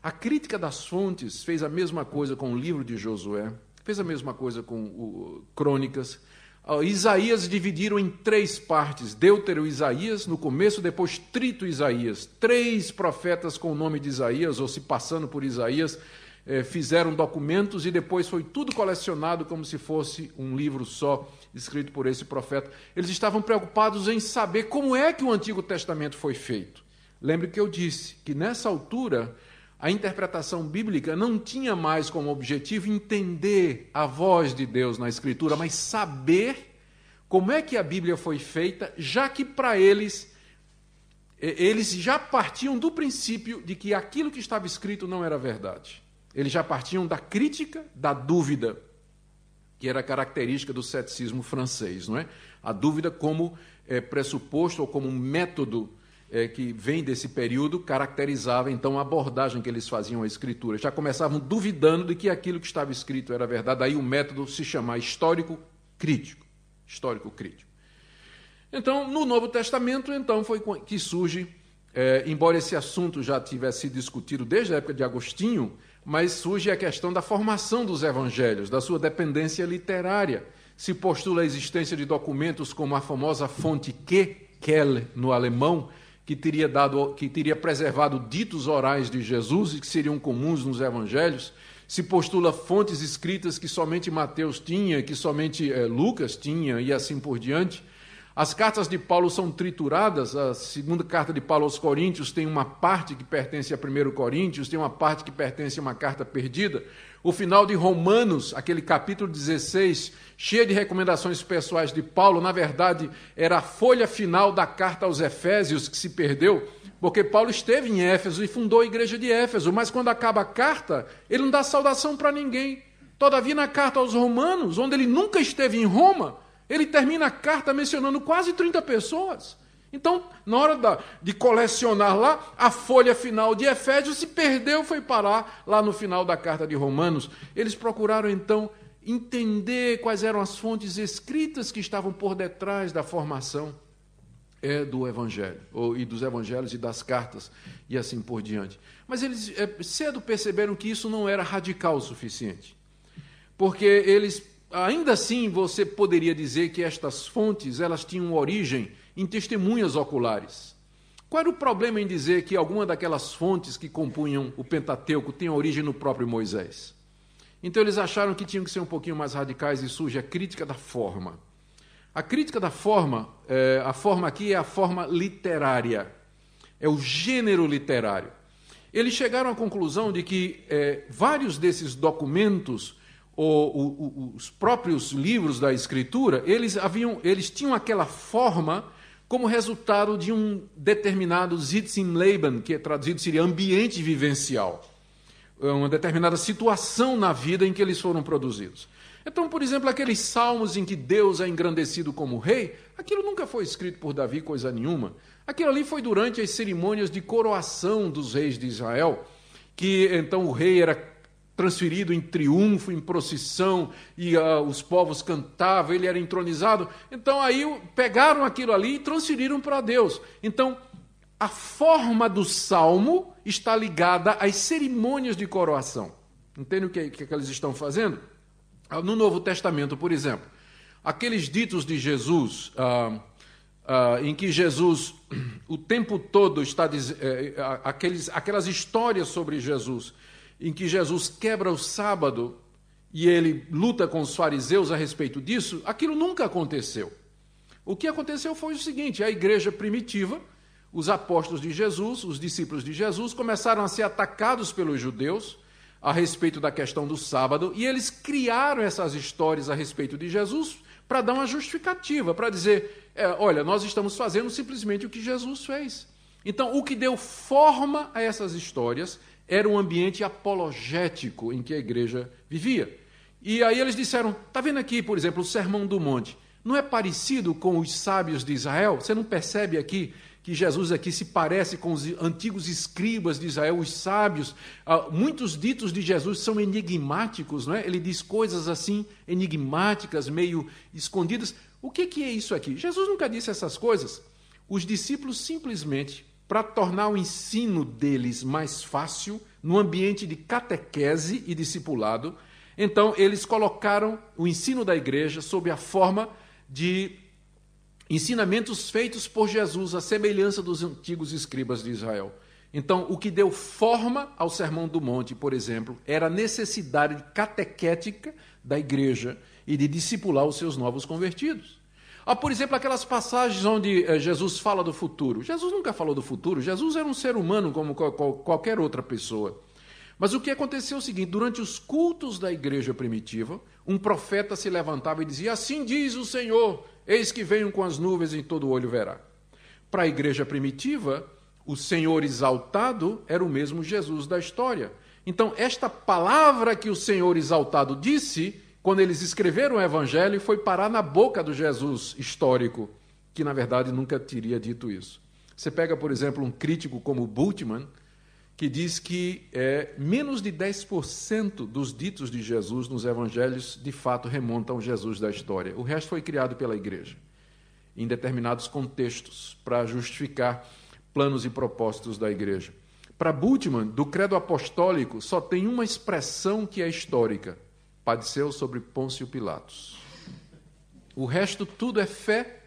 A crítica das fontes fez a mesma coisa com o livro de Josué, fez a mesma coisa com o Crônicas. Uh, Isaías dividiram em três partes: Deutero Isaías, no começo, depois Trito Isaías. Três profetas com o nome de Isaías, ou se passando por Isaías, eh, fizeram documentos e depois foi tudo colecionado como se fosse um livro só, escrito por esse profeta. Eles estavam preocupados em saber como é que o Antigo Testamento foi feito. Lembre que eu disse que nessa altura a interpretação bíblica não tinha mais como objetivo entender a voz de Deus na Escritura, mas saber como é que a Bíblia foi feita, já que para eles eles já partiam do princípio de que aquilo que estava escrito não era verdade. Eles já partiam da crítica, da dúvida, que era característica do ceticismo francês, não é? A dúvida como é, pressuposto ou como método é, que vem desse período caracterizava então a abordagem que eles faziam à escritura. Já começavam duvidando de que aquilo que estava escrito era verdade. Daí o método se chamar histórico crítico, histórico crítico. Então, no Novo Testamento, então foi que surge, é, embora esse assunto já tivesse sido discutido desde a época de Agostinho, mas surge a questão da formação dos evangelhos, da sua dependência literária. Se postula a existência de documentos como a famosa fonte que, Quelle, no alemão, que teria, dado, que teria preservado ditos orais de Jesus e que seriam comuns nos evangelhos. Se postula fontes escritas que somente Mateus tinha, que somente eh, Lucas tinha e assim por diante. As cartas de Paulo são trituradas. A segunda carta de Paulo aos Coríntios tem uma parte que pertence a 1 Coríntios, tem uma parte que pertence a uma carta perdida. O final de Romanos, aquele capítulo 16, cheio de recomendações pessoais de Paulo, na verdade, era a folha final da carta aos Efésios que se perdeu, porque Paulo esteve em Éfeso e fundou a igreja de Éfeso, mas quando acaba a carta, ele não dá saudação para ninguém. Todavia, na carta aos Romanos, onde ele nunca esteve em Roma, ele termina a carta mencionando quase 30 pessoas. Então, na hora da, de colecionar lá, a folha final de Efésios se perdeu, foi parar lá no final da carta de Romanos. Eles procuraram então entender quais eram as fontes escritas que estavam por detrás da formação é, do Evangelho, ou, e dos Evangelhos e das cartas, e assim por diante. Mas eles é, cedo perceberam que isso não era radical o suficiente, porque eles ainda assim você poderia dizer que estas fontes elas tinham origem em testemunhas oculares. Qual era o problema em dizer que alguma daquelas fontes que compunham o Pentateuco tinha origem no próprio Moisés? Então eles acharam que tinham que ser um pouquinho mais radicais e surge a crítica da forma. A crítica da forma, é, a forma aqui é a forma literária, é o gênero literário. eles chegaram à conclusão de que é, vários desses documentos, ou, ou, os próprios livros da Escritura, eles, haviam, eles tinham aquela forma como resultado de um determinado Sitzimleben, que é traduzido seria ambiente vivencial, uma determinada situação na vida em que eles foram produzidos. Então, por exemplo, aqueles salmos em que Deus é engrandecido como rei, aquilo nunca foi escrito por Davi, coisa nenhuma. Aquilo ali foi durante as cerimônias de coroação dos reis de Israel, que então o rei era transferido em triunfo, em procissão, e uh, os povos cantavam, ele era entronizado. Então aí pegaram aquilo ali e transferiram para Deus. Então, a forma do salmo está ligada às cerimônias de coroação. Entende o que, que eles estão fazendo? No Novo Testamento, por exemplo, aqueles ditos de Jesus, ah, ah, em que Jesus o tempo todo está dizendo, eh, aqueles, aquelas histórias sobre Jesus, em que Jesus quebra o sábado e ele luta com os fariseus a respeito disso, aquilo nunca aconteceu. O que aconteceu foi o seguinte: a igreja primitiva, os apóstolos de Jesus, os discípulos de Jesus, começaram a ser atacados pelos judeus a respeito da questão do sábado, e eles criaram essas histórias a respeito de Jesus para dar uma justificativa, para dizer: é, olha, nós estamos fazendo simplesmente o que Jesus fez. Então, o que deu forma a essas histórias era um ambiente apologético em que a igreja vivia. E aí eles disseram: está vendo aqui, por exemplo, o Sermão do Monte? Não é parecido com os sábios de Israel? Você não percebe aqui que Jesus aqui se parece com os antigos escribas de Israel, os sábios. Ah, muitos ditos de Jesus são enigmáticos, não é? Ele diz coisas assim enigmáticas, meio escondidas. O que, que é isso aqui? Jesus nunca disse essas coisas. Os discípulos simplesmente, para tornar o ensino deles mais fácil, no ambiente de catequese e discipulado, então eles colocaram o ensino da igreja sob a forma de ensinamentos feitos por Jesus, à semelhança dos antigos escribas de Israel. Então, o que deu forma ao Sermão do Monte, por exemplo, era a necessidade catequética da igreja e de discipular os seus novos convertidos. Há, por exemplo, aquelas passagens onde eh, Jesus fala do futuro. Jesus nunca falou do futuro, Jesus era um ser humano como qualquer outra pessoa. Mas o que aconteceu é o seguinte: durante os cultos da igreja primitiva, um profeta se levantava e dizia: Assim diz o Senhor, Eis que venho com as nuvens e todo olho verá. Para a igreja primitiva, o Senhor exaltado era o mesmo Jesus da história. Então, esta palavra que o Senhor exaltado disse, quando eles escreveram o evangelho, foi parar na boca do Jesus histórico, que na verdade nunca teria dito isso. Você pega, por exemplo, um crítico como Bultmann, que diz que é, menos de 10% dos ditos de Jesus nos evangelhos de fato remontam ao Jesus da história. O resto foi criado pela igreja, em determinados contextos, para justificar planos e propósitos da igreja. Para Bultmann, do credo apostólico, só tem uma expressão que é histórica: padeceu sobre Pôncio Pilatos. O resto tudo é fé,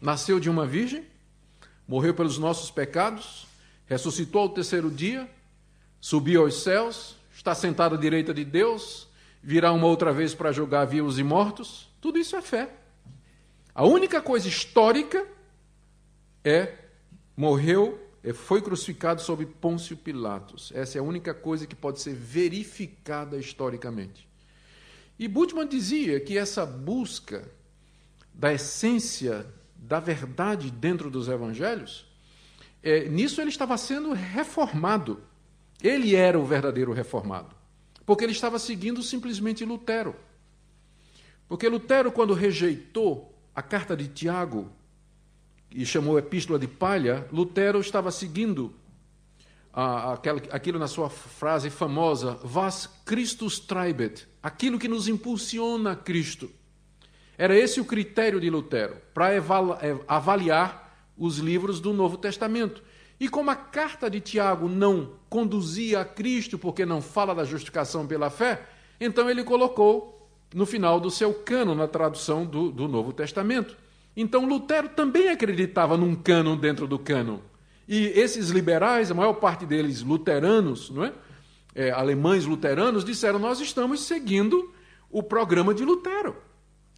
nasceu de uma virgem, morreu pelos nossos pecados, ressuscitou ao terceiro dia, subiu aos céus, está sentado à direita de Deus, virá uma outra vez para julgar vivos e mortos. Tudo isso é fé. A única coisa histórica é morreu, foi crucificado sob Pôncio Pilatos. Essa é a única coisa que pode ser verificada historicamente. E Bultmann dizia que essa busca da essência da verdade dentro dos evangelhos é, nisso ele estava sendo reformado. Ele era o verdadeiro reformado. Porque ele estava seguindo simplesmente Lutero. Porque Lutero, quando rejeitou a carta de Tiago e chamou a epístola de palha, Lutero estava seguindo aquilo na sua frase famosa, Vas Christus treibet, aquilo que nos impulsiona a Cristo. Era esse o critério de Lutero, para avaliar os livros do Novo Testamento. E como a carta de Tiago não conduzia a Cristo, porque não fala da justificação pela fé, então ele colocou no final do seu cano, na tradução do, do Novo Testamento. Então Lutero também acreditava num cano dentro do cano. E esses liberais, a maior parte deles luteranos, não é? é alemães luteranos, disseram: Nós estamos seguindo o programa de Lutero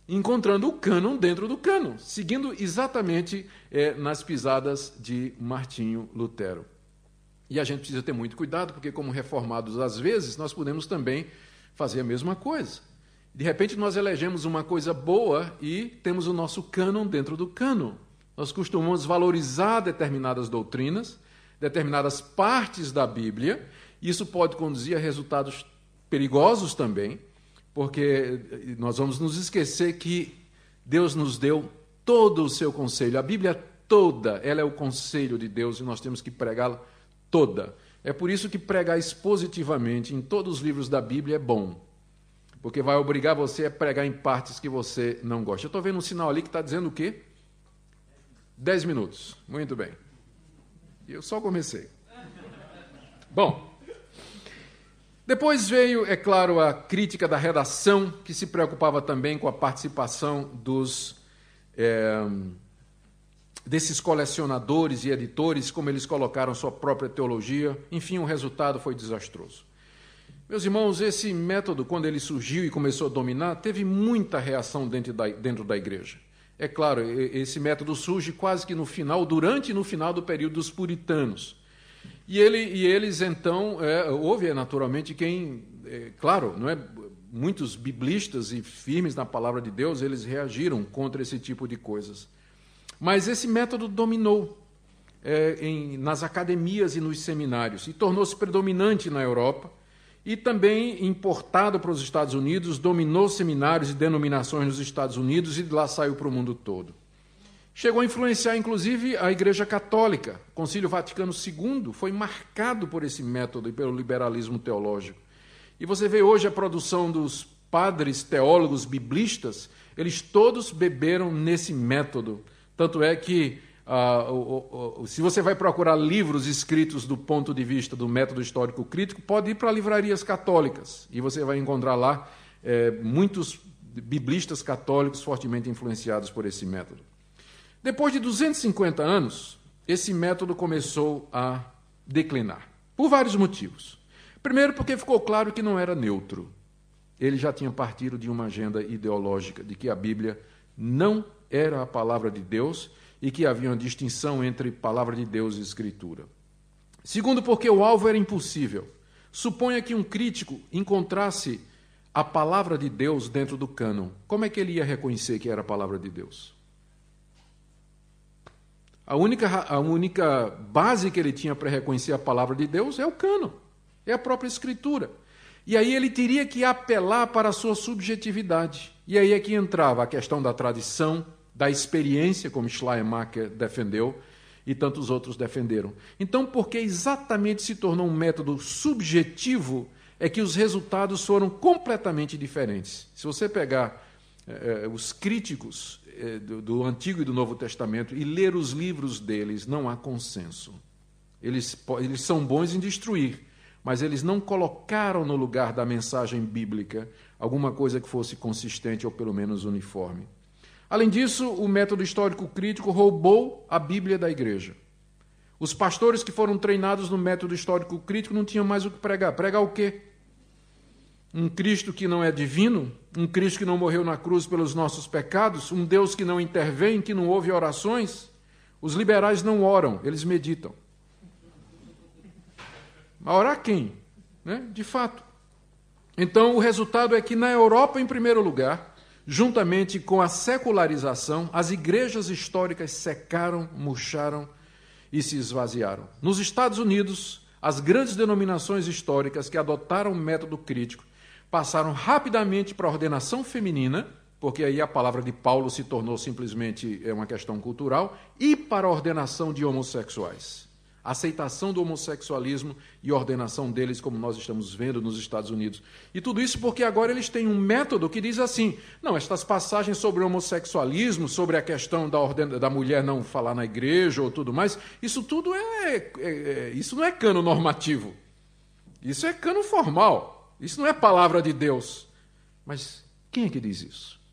encontrando o cânon dentro do cânon, seguindo exatamente é, nas pisadas de Martinho Lutero. E a gente precisa ter muito cuidado, porque, como reformados, às vezes, nós podemos também fazer a mesma coisa. De repente, nós elegemos uma coisa boa e temos o nosso cânon dentro do cânon. Nós costumamos valorizar determinadas doutrinas, determinadas partes da Bíblia, isso pode conduzir a resultados perigosos também, porque nós vamos nos esquecer que Deus nos deu todo o seu conselho. A Bíblia toda, ela é o conselho de Deus e nós temos que pregá-la toda. É por isso que pregar expositivamente em todos os livros da Bíblia é bom, porque vai obrigar você a pregar em partes que você não gosta. Eu estou vendo um sinal ali que está dizendo o quê? Dez minutos. Muito bem. Eu só comecei. Bom, depois veio, é claro, a crítica da redação, que se preocupava também com a participação dos é, desses colecionadores e editores, como eles colocaram sua própria teologia. Enfim, o resultado foi desastroso. Meus irmãos, esse método, quando ele surgiu e começou a dominar, teve muita reação dentro da, dentro da igreja. É claro, esse método surge quase que no final, durante e no final do período dos puritanos. E, ele, e eles, então, é, houve naturalmente quem, é, claro, não é, muitos biblistas e firmes na palavra de Deus, eles reagiram contra esse tipo de coisas. Mas esse método dominou é, em, nas academias e nos seminários e tornou-se predominante na Europa e também importado para os Estados Unidos, dominou seminários e denominações nos Estados Unidos e de lá saiu para o mundo todo. Chegou a influenciar, inclusive, a Igreja Católica. O Concílio Vaticano II foi marcado por esse método e pelo liberalismo teológico. E você vê hoje a produção dos padres teólogos biblistas, eles todos beberam nesse método. Tanto é que, ah, o, o, se você vai procurar livros escritos do ponto de vista do método histórico crítico, pode ir para livrarias católicas e você vai encontrar lá é, muitos biblistas católicos fortemente influenciados por esse método. Depois de 250 anos, esse método começou a declinar, por vários motivos. Primeiro, porque ficou claro que não era neutro. Ele já tinha partido de uma agenda ideológica de que a Bíblia não era a palavra de Deus e que havia uma distinção entre palavra de Deus e Escritura. Segundo, porque o alvo era impossível. Suponha que um crítico encontrasse a palavra de Deus dentro do cânon. Como é que ele ia reconhecer que era a palavra de Deus? A única, a única base que ele tinha para reconhecer a palavra de Deus é o cano, é a própria Escritura. E aí ele teria que apelar para a sua subjetividade. E aí é que entrava a questão da tradição, da experiência, como Schleiermacher defendeu e tantos outros defenderam. Então, porque exatamente se tornou um método subjetivo, é que os resultados foram completamente diferentes. Se você pegar eh, os críticos eh, do, do, Antigo e do Novo Testamento e ler os livros deles, não há consenso. Eles, eles são bons em destruir, mas eles não colocaram no lugar da mensagem bíblica alguma coisa que fosse consistente ou pelo menos uniforme. Além disso, o método histórico crítico roubou a Bíblia da igreja. Os pastores que foram treinados no método histórico crítico não tinham mais o que pregar. Pregar o quê? um Cristo que não é divino, um Cristo que não morreu na cruz pelos nossos pecados, um Deus que não intervém, que não ouve orações. Os liberais não oram, eles meditam. Mas orar quem? Né? De fato. Então, o resultado é que na Europa, em primeiro lugar, juntamente com a secularização, as igrejas históricas secaram, murcharam e se esvaziaram. Nos Estados Unidos, as grandes denominações históricas que adotaram o método crítico passaram rapidamente para a ordenação feminina, porque aí a palavra de Paulo se tornou simplesmente é, uma questão cultural, e para a ordenação de homossexuais. Aceitação do homossexualismo e ordenação deles, como nós estamos vendo nos Estados Unidos. E tudo isso porque agora eles têm um método que diz assim: não, estas passagens sobre o homossexualismo, sobre a questão da, da mulher não falar na igreja ou tudo mais, isso tudo é, é, é isso não é cano normativo. Isso é cano formal. Isso não é palavra de Deus. Mas quem é que diz isso?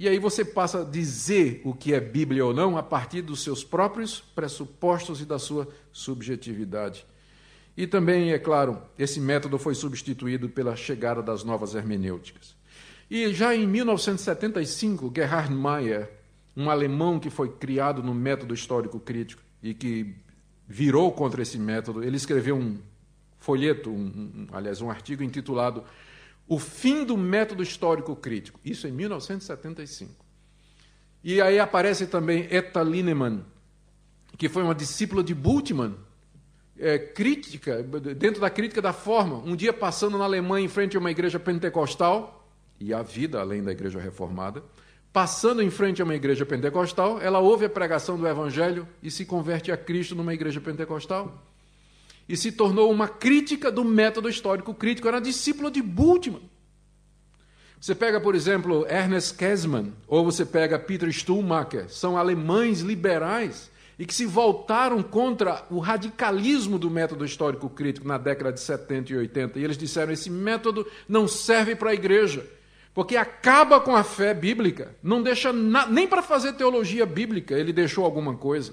E aí você passa a dizer o que é Bíblia ou não a partir dos seus próprios pressupostos e da sua subjetividade. E também, é claro, esse método foi substituído pela chegada das novas hermenêuticas. E já em 1975, Gerhard Meyer, um alemão que foi criado no método histórico crítico e que virou contra esse método. Ele escreveu um folheto, um, um, aliás, um artigo intitulado O Fim do Método Histórico Crítico. Isso em 1975. E aí aparece também Etta Lineman, que foi uma discípula de Bultmann, é, crítica, dentro da crítica da forma, um dia passando na Alemanha em frente a uma igreja pentecostal, e a vida além da igreja reformada, passando em frente a uma igreja pentecostal, ela ouve a pregação do evangelho e se converte a Cristo numa igreja pentecostal. E se tornou uma crítica do método histórico crítico, era discípula de Bultmann. Você pega, por exemplo, Ernest Käsemann, ou você pega Peter Stuhlmacher, são alemães liberais e que se voltaram contra o radicalismo do método histórico crítico na década de 70 e 80. E eles disseram: esse método não serve para a igreja, porque acaba com a fé bíblica, não deixa na, nem para fazer teologia bíblica ele deixou alguma coisa.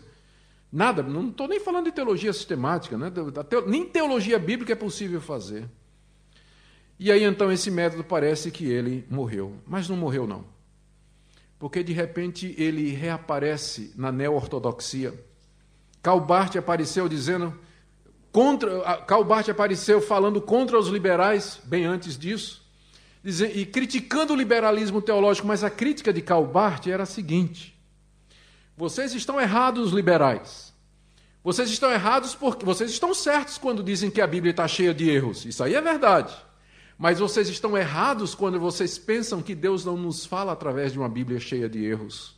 Nada, não estou nem falando de teologia sistemática, né? nem teologia bíblica é possível fazer. E aí então esse método parece que ele morreu, mas não morreu não. Porque de repente ele reaparece na neo-ortodoxia. Calbart apareceu dizendo contra, Calbart apareceu falando contra os liberais bem antes disso, e criticando o liberalismo teológico, mas a crítica de Calbart era a seguinte: vocês estão errados, liberais. Vocês estão errados porque vocês estão certos quando dizem que a Bíblia está cheia de erros. Isso aí é verdade. Mas vocês estão errados quando vocês pensam que Deus não nos fala através de uma Bíblia cheia de erros.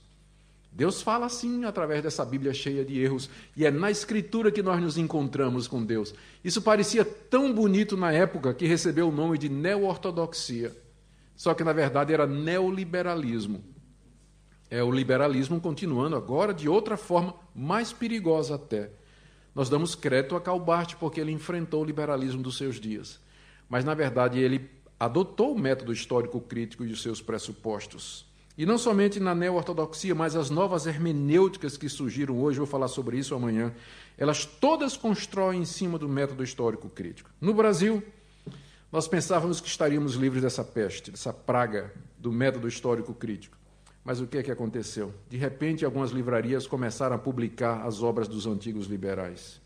Deus fala sim através dessa Bíblia cheia de erros, e é na Escritura que nós nos encontramos com Deus. Isso parecia tão bonito na época que recebeu o nome de neo-ortodoxia. Só que na verdade era neoliberalismo. É o liberalismo continuando agora de outra forma, mais perigosa até. Nós damos crédito a Calbart porque ele enfrentou o liberalismo dos seus dias mas na verdade ele adotou o método histórico crítico e os seus pressupostos. E não somente na neo-ortodoxia, mas as novas hermenêuticas que surgiram hoje, vou falar sobre isso amanhã, elas todas constroem em cima do método histórico crítico. No Brasil, nós pensávamos que estaríamos livres dessa peste, dessa praga do método histórico crítico. Mas o que é que aconteceu? De repente, algumas livrarias começaram a publicar as obras dos antigos liberais.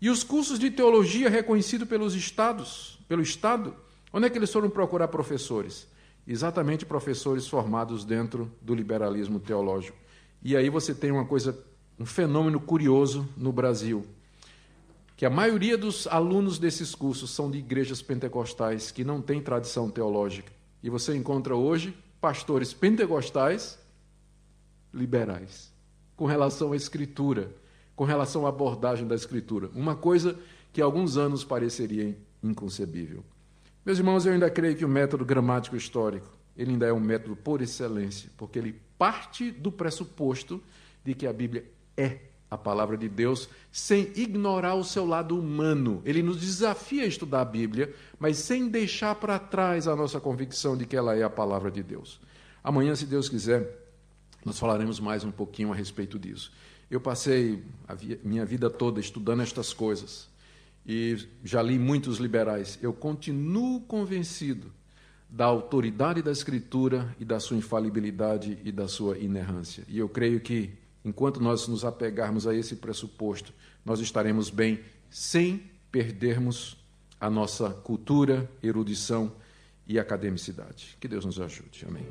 E os cursos de teologia reconhecidos pelos estados pelo Estado, onde é que eles foram procurar professores? Exatamente professores formados dentro do liberalismo teológico. E aí você tem uma coisa, um fenômeno curioso no Brasil, que a maioria dos alunos desses cursos são de igrejas pentecostais que não têm tradição teológica. E você encontra hoje pastores pentecostais liberais, com relação à escritura, com relação à abordagem da escritura. Uma coisa que há alguns anos pareceria inconcebível. Meus irmãos, eu ainda creio que o método gramático histórico, ele ainda é um método por excelência, porque ele parte do pressuposto de que a Bíblia é a palavra de Deus, sem ignorar o seu lado humano. Ele nos desafia a estudar a Bíblia, mas sem deixar para trás a nossa convicção de que ela é a palavra de Deus. Amanhã, se Deus quiser, nós falaremos mais um pouquinho a respeito disso. Eu passei a minha vida toda estudando estas coisas e já li muitos liberais, eu continuo convencido da autoridade da Escritura e da sua infalibilidade e da sua inerrância. E eu creio que, Enquanto nós nos apegarmos a esse pressuposto, nós estaremos bem sem perdermos a nossa cultura, erudição e academicidade. Que Deus nos ajude. Amém.